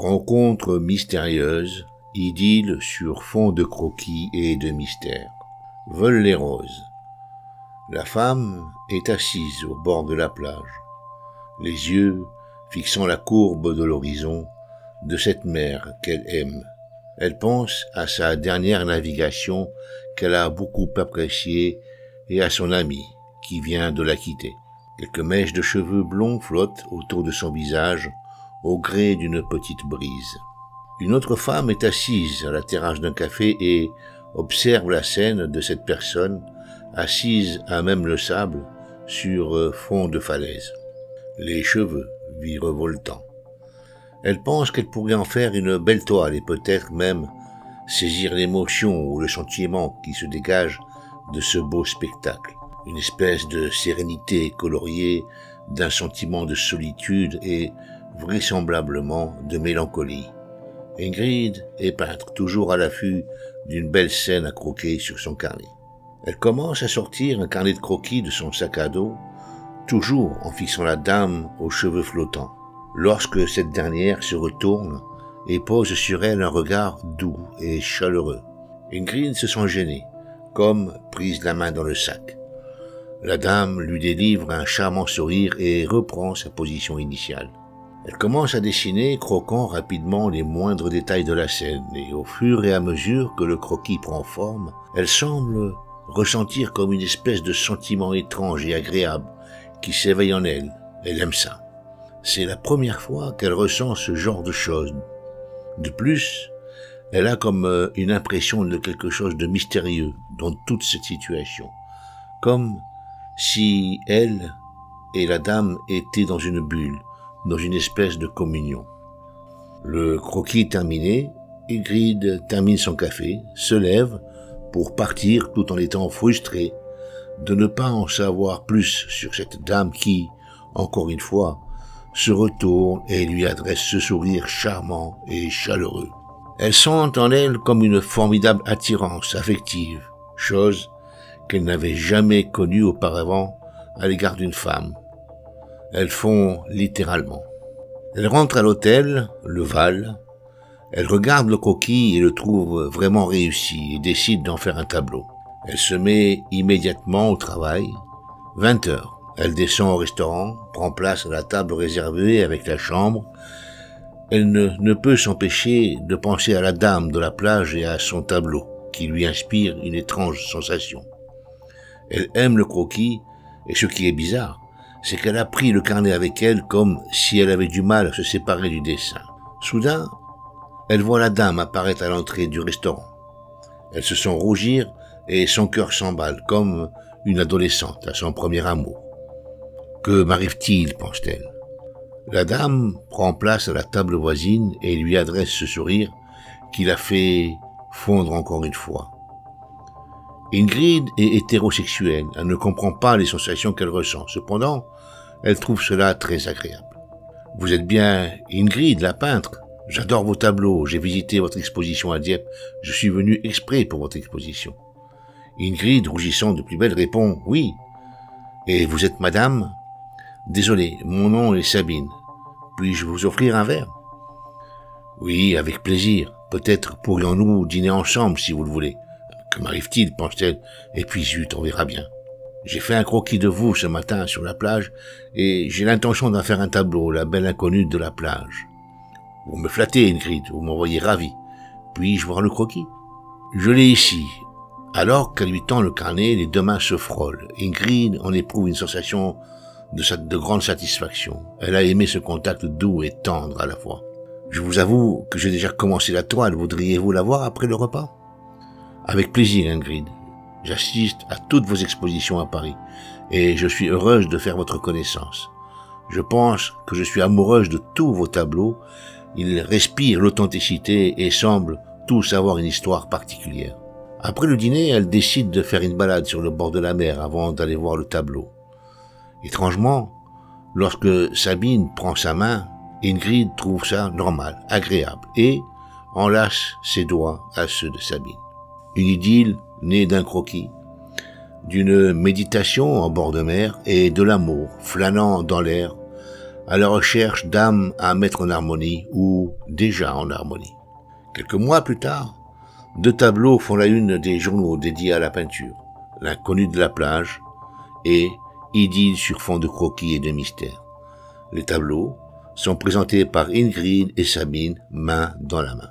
Rencontre mystérieuse, idylle sur fond de croquis et de mystère. Volent les roses. La femme est assise au bord de la plage, les yeux fixant la courbe de l'horizon de cette mer qu'elle aime. Elle pense à sa dernière navigation qu'elle a beaucoup appréciée et à son ami qui vient de la quitter. Quelques mèches de cheveux blonds flottent autour de son visage au gré d'une petite brise. Une autre femme est assise à la terrasse d'un café et observe la scène de cette personne assise à même le sable sur fond de falaise. Les cheveux virevoltants. Elle pense qu'elle pourrait en faire une belle toile et peut-être même saisir l'émotion ou le sentiment qui se dégage de ce beau spectacle. Une espèce de sérénité coloriée d'un sentiment de solitude et vraisemblablement de mélancolie. Ingrid est peintre, toujours à l'affût d'une belle scène à croquer sur son carnet. Elle commence à sortir un carnet de croquis de son sac à dos, toujours en fixant la dame aux cheveux flottants, lorsque cette dernière se retourne et pose sur elle un regard doux et chaleureux. Ingrid se sent gênée, comme prise la main dans le sac. La dame lui délivre un charmant sourire et reprend sa position initiale. Elle commence à dessiner, croquant rapidement les moindres détails de la scène, et au fur et à mesure que le croquis prend forme, elle semble ressentir comme une espèce de sentiment étrange et agréable qui s'éveille en elle. Elle aime ça. C'est la première fois qu'elle ressent ce genre de choses. De plus, elle a comme euh, une impression de quelque chose de mystérieux dans toute cette situation. Comme si elle et la dame étaient dans une bulle, dans une espèce de communion. Le croquis terminé, Ingrid termine son café, se lève pour partir tout en étant frustrée de ne pas en savoir plus sur cette dame qui, encore une fois, se retourne et lui adresse ce sourire charmant et chaleureux. Elle sent en elle comme une formidable attirance affective, chose qu'elle n'avait jamais connue auparavant à l'égard d'une femme. Elles font littéralement. Elle rentre à l'hôtel, le Val. Elle regarde le croquis et le trouve vraiment réussi et décide d'en faire un tableau. Elle se met immédiatement au travail. 20 heures. Elle descend au restaurant, prend place à la table réservée avec la chambre. Elle ne, ne peut s'empêcher de penser à la dame de la plage et à son tableau, qui lui inspire une étrange sensation. Elle aime le croquis, et ce qui est bizarre, c'est qu'elle a pris le carnet avec elle comme si elle avait du mal à se séparer du dessin. Soudain, elle voit la dame apparaître à l'entrée du restaurant. Elle se sent rougir et son cœur s'emballe comme une adolescente à son premier amour. Que m'arrive-t-il pense-t-elle. La dame prend place à la table voisine et lui adresse ce sourire qui la fait fondre encore une fois. Ingrid est hétérosexuelle, elle ne comprend pas les sensations qu'elle ressent. Cependant, elle trouve cela très agréable. Vous êtes bien Ingrid, la peintre. J'adore vos tableaux, j'ai visité votre exposition à Dieppe, je suis venu exprès pour votre exposition. Ingrid, rougissant de plus belle, répond Oui. Et vous êtes madame? Désolé, mon nom est Sabine. Puis-je vous offrir un verre? Oui, avec plaisir. Peut-être pourrions-nous dîner ensemble si vous le voulez. Que m'arrive-t-il pense-t-elle. Et puis zut, on verra bien. J'ai fait un croquis de vous ce matin sur la plage, et j'ai l'intention d'en faire un tableau, la belle inconnue de la plage. Vous me flattez, Ingrid, vous m'envoyez ravi. Puis-je voir le croquis? Je l'ai ici. Alors qu'elle lui tend le carnet, les deux mains se frôlent. Ingrid en éprouve une sensation de, de grande satisfaction. Elle a aimé ce contact doux et tendre à la fois. Je vous avoue que j'ai déjà commencé la toile. Voudriez-vous la voir après le repas? Avec plaisir, Ingrid. J'assiste à toutes vos expositions à Paris et je suis heureuse de faire votre connaissance. Je pense que je suis amoureuse de tous vos tableaux. Ils respirent l'authenticité et semblent tous avoir une histoire particulière. Après le dîner, elle décide de faire une balade sur le bord de la mer avant d'aller voir le tableau. Étrangement, lorsque Sabine prend sa main, Ingrid trouve ça normal, agréable et enlace ses doigts à ceux de Sabine une idylle née d'un croquis, d'une méditation en bord de mer et de l'amour flânant dans l'air à la recherche d'âmes à mettre en harmonie ou déjà en harmonie. Quelques mois plus tard, deux tableaux font la une des journaux dédiés à la peinture. L'inconnu de la plage et Idylle sur fond de croquis et de mystère. Les tableaux sont présentés par Ingrid et Sabine main dans la main.